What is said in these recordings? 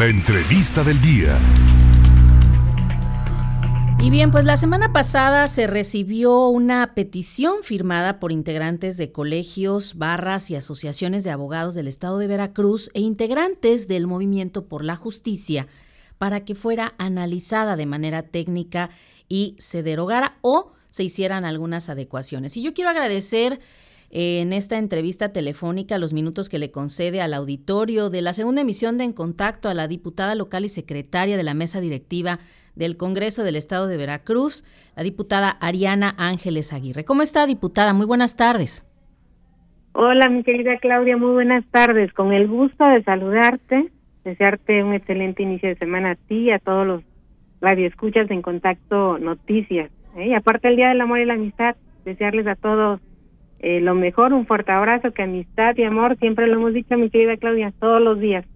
La entrevista del día. Y bien, pues la semana pasada se recibió una petición firmada por integrantes de colegios, barras y asociaciones de abogados del estado de Veracruz e integrantes del Movimiento por la Justicia para que fuera analizada de manera técnica y se derogara o se hicieran algunas adecuaciones. Y yo quiero agradecer en esta entrevista telefónica los minutos que le concede al auditorio de la segunda emisión de En Contacto a la diputada local y secretaria de la mesa directiva del Congreso del Estado de Veracruz, la diputada Ariana Ángeles Aguirre. ¿Cómo está, diputada? Muy buenas tardes. Hola, mi querida Claudia, muy buenas tardes. Con el gusto de saludarte, desearte un excelente inicio de semana a ti y a todos los radioescuchas de En Contacto Noticias. ¿eh? Y aparte el Día del Amor y la Amistad, desearles a todos eh, lo mejor, un fuerte abrazo, que amistad y amor, siempre lo hemos dicho, mi querida Claudia, todos los días.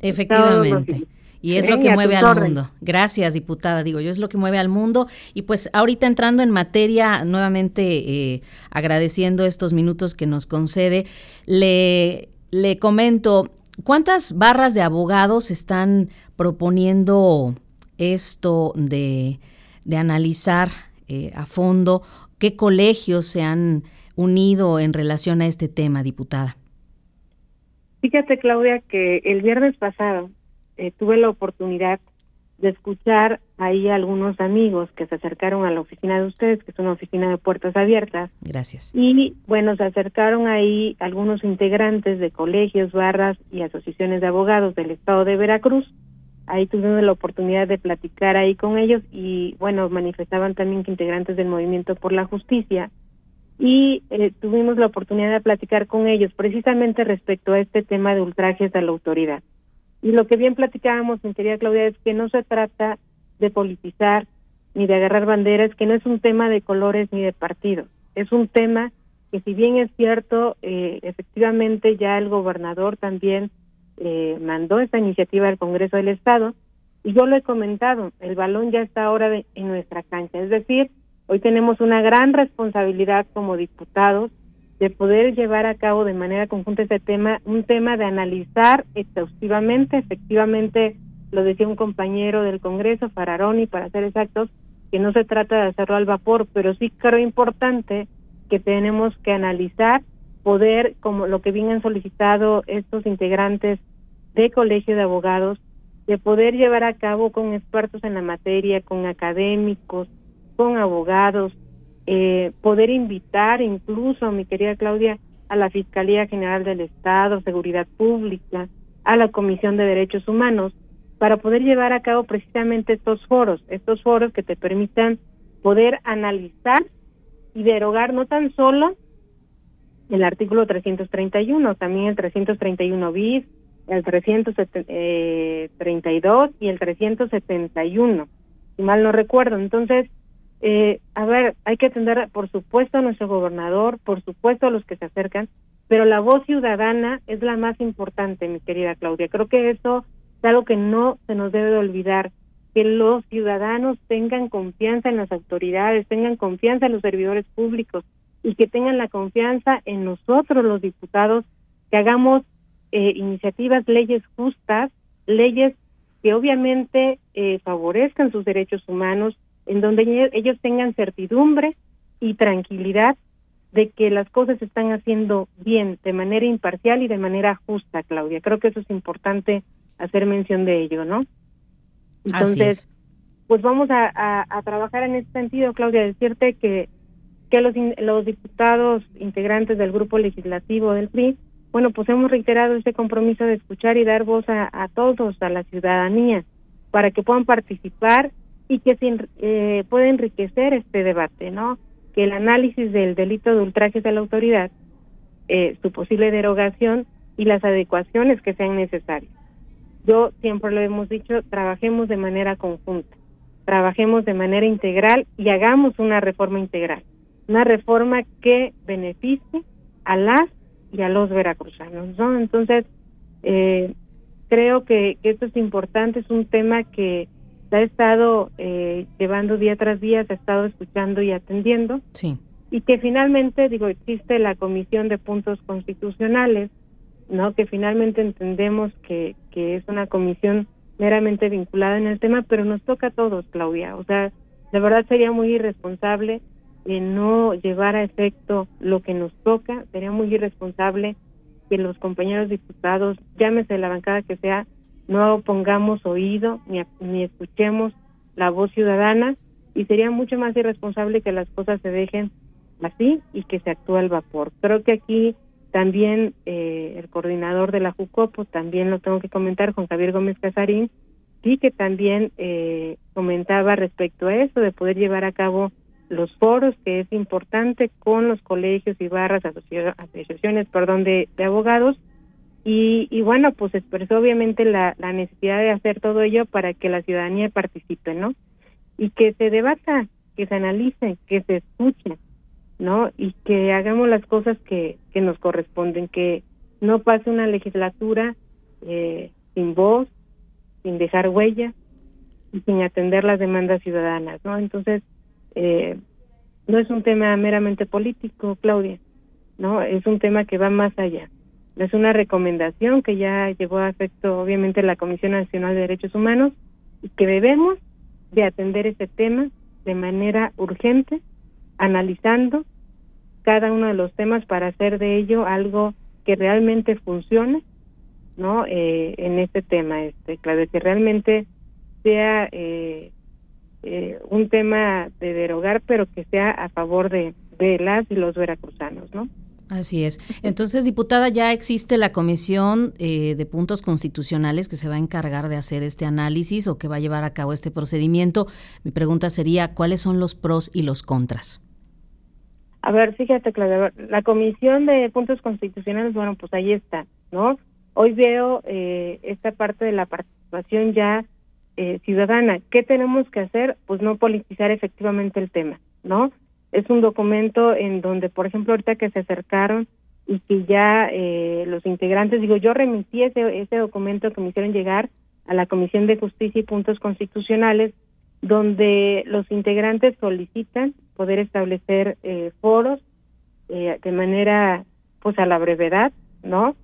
Efectivamente. Y es lo que mueve al mundo. Gracias, diputada. Digo, yo es lo que mueve al mundo. Y pues ahorita entrando en materia, nuevamente eh, agradeciendo estos minutos que nos concede, le, le comento, ¿cuántas barras de abogados están proponiendo esto de, de analizar eh, a fondo? ¿Qué colegios se han unido en relación a este tema, diputada? Fíjate, Claudia, que el viernes pasado eh, tuve la oportunidad de escuchar ahí a algunos amigos que se acercaron a la oficina de ustedes, que es una oficina de puertas abiertas. Gracias. Y bueno, se acercaron ahí algunos integrantes de colegios, barras y asociaciones de abogados del estado de Veracruz. Ahí tuvimos la oportunidad de platicar ahí con ellos y bueno, manifestaban también que integrantes del movimiento por la justicia y eh, tuvimos la oportunidad de platicar con ellos precisamente respecto a este tema de ultrajes a la autoridad. Y lo que bien platicábamos, mi querida Claudia, es que no se trata de politizar ni de agarrar banderas, que no es un tema de colores ni de partidos. Es un tema que si bien es cierto, eh, efectivamente ya el gobernador también eh, mandó esta iniciativa al Congreso del Estado, y yo lo he comentado, el balón ya está ahora en nuestra cancha. Es decir, hoy tenemos una gran responsabilidad como diputados de poder llevar a cabo de manera conjunta este tema, un tema de analizar exhaustivamente, efectivamente lo decía un compañero del Congreso, Fararoni, para ser exactos, que no se trata de hacerlo al vapor, pero sí creo importante que tenemos que analizar, poder, como lo que bien han solicitado estos integrantes de Colegio de Abogados, de poder llevar a cabo con expertos en la materia, con académicos, con abogados, eh, poder invitar incluso, mi querida Claudia, a la Fiscalía General del Estado, Seguridad Pública, a la Comisión de Derechos Humanos, para poder llevar a cabo precisamente estos foros, estos foros que te permitan poder analizar y derogar no tan solo el artículo 331, también el 331 bis, el 332 eh, y el 371, si mal no recuerdo. Entonces, eh, a ver, hay que atender, por supuesto, a nuestro gobernador, por supuesto, a los que se acercan, pero la voz ciudadana es la más importante, mi querida Claudia. Creo que eso es algo que no se nos debe de olvidar, que los ciudadanos tengan confianza en las autoridades, tengan confianza en los servidores públicos y que tengan la confianza en nosotros, los diputados, que hagamos eh, iniciativas, leyes justas, leyes que obviamente eh, favorezcan sus derechos humanos, en donde ellos tengan certidumbre y tranquilidad de que las cosas se están haciendo bien, de manera imparcial y de manera justa, Claudia. Creo que eso es importante hacer mención de ello, ¿no? Entonces, pues vamos a, a, trabajar en ese sentido, Claudia, decirte que, que los, los diputados integrantes del grupo legislativo del PRI, bueno, pues hemos reiterado ese compromiso de escuchar y dar voz a, a todos, a la ciudadanía, para que puedan participar y que se, eh, puede enriquecer este debate, ¿no? Que el análisis del delito de ultrajes a la autoridad, eh, su posible derogación y las adecuaciones que sean necesarias. Yo siempre lo hemos dicho, trabajemos de manera conjunta, trabajemos de manera integral y hagamos una reforma integral, una reforma que beneficie a las y a los veracruzanos, ¿no? Entonces, eh, creo que, que esto es importante, es un tema que ha estado eh, llevando día tras día, se ha estado escuchando y atendiendo. Sí. Y que finalmente, digo, existe la Comisión de Puntos Constitucionales, ¿no? Que finalmente entendemos que, que es una comisión meramente vinculada en el tema, pero nos toca a todos, Claudia. O sea, de verdad sería muy irresponsable de no llevar a efecto lo que nos toca, sería muy irresponsable que los compañeros diputados, llámese la bancada que sea, no pongamos oído ni, ni escuchemos la voz ciudadana y sería mucho más irresponsable que las cosas se dejen así y que se actúe al vapor. Creo que aquí también eh, el coordinador de la JUCOPO, también lo tengo que comentar, Juan Javier Gómez Casarín, sí que también eh, comentaba respecto a eso, de poder llevar a cabo los foros, que es importante con los colegios y barras, asociaciones, perdón, de, de abogados, y, y, bueno, pues expresó obviamente la, la necesidad de hacer todo ello para que la ciudadanía participe, ¿no? Y que se debata, que se analice, que se escuche, ¿no? Y que hagamos las cosas que, que nos corresponden, que no pase una legislatura eh, sin voz, sin dejar huella y sin atender las demandas ciudadanas, ¿no? Entonces, eh, no es un tema meramente político, Claudia, ¿no? Es un tema que va más allá. Es una recomendación que ya llevó a efecto, obviamente, la Comisión Nacional de Derechos Humanos y que debemos de atender este tema de manera urgente, analizando cada uno de los temas para hacer de ello algo que realmente funcione, ¿no? Eh, en este tema, este, que realmente sea eh, eh, un tema de derogar, pero que sea a favor de, de las y los veracruzanos, ¿no? Así es. Entonces, diputada, ya existe la comisión eh, de puntos constitucionales que se va a encargar de hacer este análisis o que va a llevar a cabo este procedimiento. Mi pregunta sería, ¿cuáles son los pros y los contras? A ver, fíjate, Claudia, la comisión de puntos constitucionales, bueno, pues ahí está, ¿no? Hoy veo eh, esta parte de la participación ya eh, ciudadana. ¿Qué tenemos que hacer? Pues no politizar efectivamente el tema, ¿no? Es un documento en donde, por ejemplo, ahorita que se acercaron y que ya eh, los integrantes, digo, yo remití ese, ese documento que me hicieron llegar a la Comisión de Justicia y Puntos Constitucionales, donde los integrantes solicitan poder establecer eh, foros eh, de manera, pues a la brevedad, ¿no?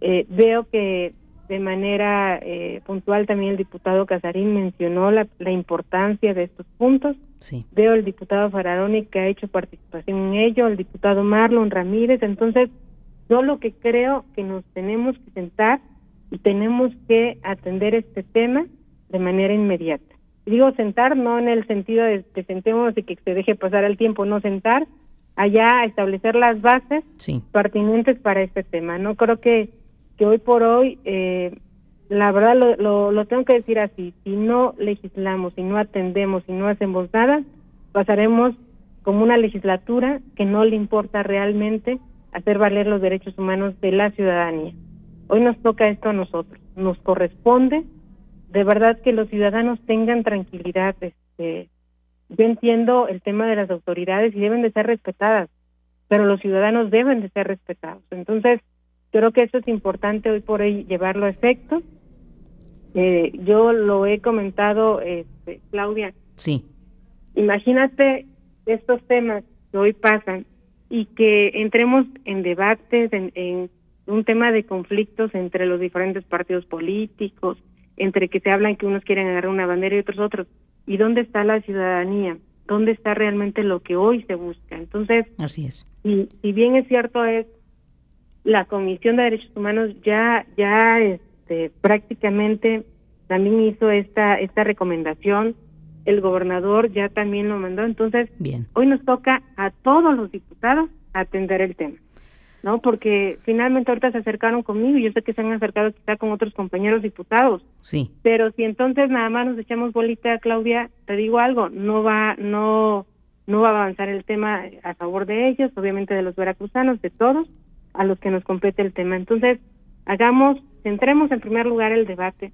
Eh, veo que de manera eh, puntual también el diputado Casarín mencionó la, la importancia de estos puntos. Sí. Veo el diputado Fararoni que ha hecho participación en ello, el diputado Marlon Ramírez. Entonces, yo lo que creo que nos tenemos que sentar y tenemos que atender este tema de manera inmediata. Digo sentar no en el sentido de que sentemos y que se deje pasar el tiempo, no sentar, allá establecer las bases sí. pertinentes para este tema. No creo que que hoy por hoy, eh, la verdad lo, lo, tengo que decir así, si no legislamos, si no atendemos, si no hacemos nada, pasaremos como una legislatura que no le importa realmente hacer valer los derechos humanos de la ciudadanía. Hoy nos toca esto a nosotros, nos corresponde de verdad que los ciudadanos tengan tranquilidad. Este, yo entiendo el tema de las autoridades y deben de ser respetadas, pero los ciudadanos deben de ser respetados. Entonces, Creo que eso es importante hoy por hoy llevarlo a efecto. Eh, yo lo he comentado, este, Claudia. Sí. Imagínate estos temas que hoy pasan y que entremos en debates, en, en un tema de conflictos entre los diferentes partidos políticos, entre que se hablan que unos quieren agarrar una bandera y otros otros. ¿Y dónde está la ciudadanía? ¿Dónde está realmente lo que hoy se busca? Entonces, así es. Y si bien es cierto es la Comisión de Derechos Humanos ya ya este prácticamente también hizo esta esta recomendación. El gobernador ya también lo mandó. Entonces Bien. hoy nos toca a todos los diputados atender el tema no porque finalmente ahorita se acercaron conmigo y yo sé que se han acercado quizá con otros compañeros diputados. Sí. Pero si entonces nada más nos echamos bolita Claudia te digo algo no va no no va a avanzar el tema a favor de ellos obviamente de los veracruzanos de todos a los que nos compete el tema. Entonces, hagamos, centremos en primer lugar el debate,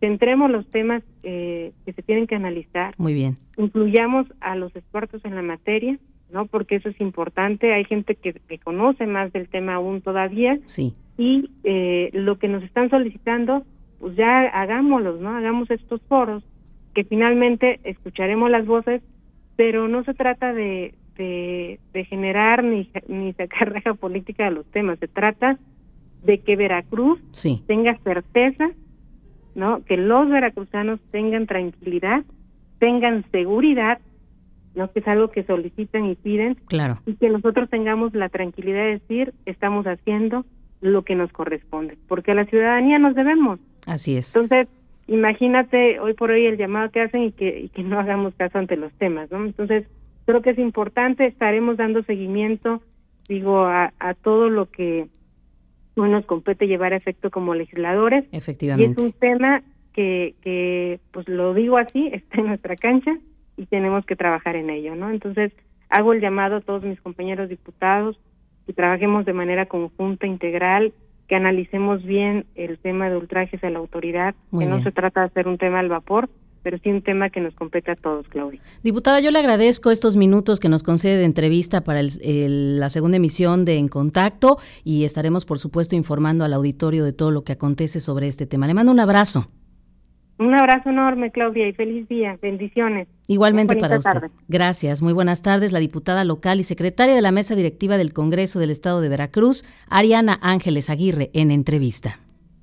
centremos los temas eh, que se tienen que analizar. Muy bien. Incluyamos a los expertos en la materia, ¿no? Porque eso es importante. Hay gente que, que conoce más del tema aún todavía. Sí. Y eh, lo que nos están solicitando, pues ya hagámoslos, ¿no? Hagamos estos foros que finalmente escucharemos las voces, pero no se trata de, de, generar ni, ni sacar reja política de los temas. Se trata de que Veracruz sí. tenga certeza ¿no? Que los veracruzanos tengan tranquilidad, tengan seguridad, ¿no? Que es algo que solicitan y piden. Claro. Y que nosotros tengamos la tranquilidad de decir, estamos haciendo lo que nos corresponde, porque a la ciudadanía nos debemos. Así es. Entonces, imagínate hoy por hoy el llamado que hacen y que, y que no hagamos caso ante los temas, ¿no? Entonces, creo que es importante, estaremos dando seguimiento, digo, a, a todo lo que nos compete llevar a efecto como legisladores. Efectivamente. Y es un tema que, que, pues lo digo así, está en nuestra cancha y tenemos que trabajar en ello, ¿no? Entonces, hago el llamado a todos mis compañeros diputados que trabajemos de manera conjunta, integral, que analicemos bien el tema de ultrajes a la autoridad, que no se trata de hacer un tema al vapor, pero sí un tema que nos compete a todos, Claudia. Diputada, yo le agradezco estos minutos que nos concede de entrevista para la segunda emisión de En Contacto y estaremos, por supuesto, informando al auditorio de todo lo que acontece sobre este tema. Le mando un abrazo. Un abrazo enorme, Claudia, y feliz día. Bendiciones. Igualmente para usted. Gracias. Muy buenas tardes. La diputada local y secretaria de la mesa directiva del Congreso del Estado de Veracruz, Ariana Ángeles Aguirre, en entrevista.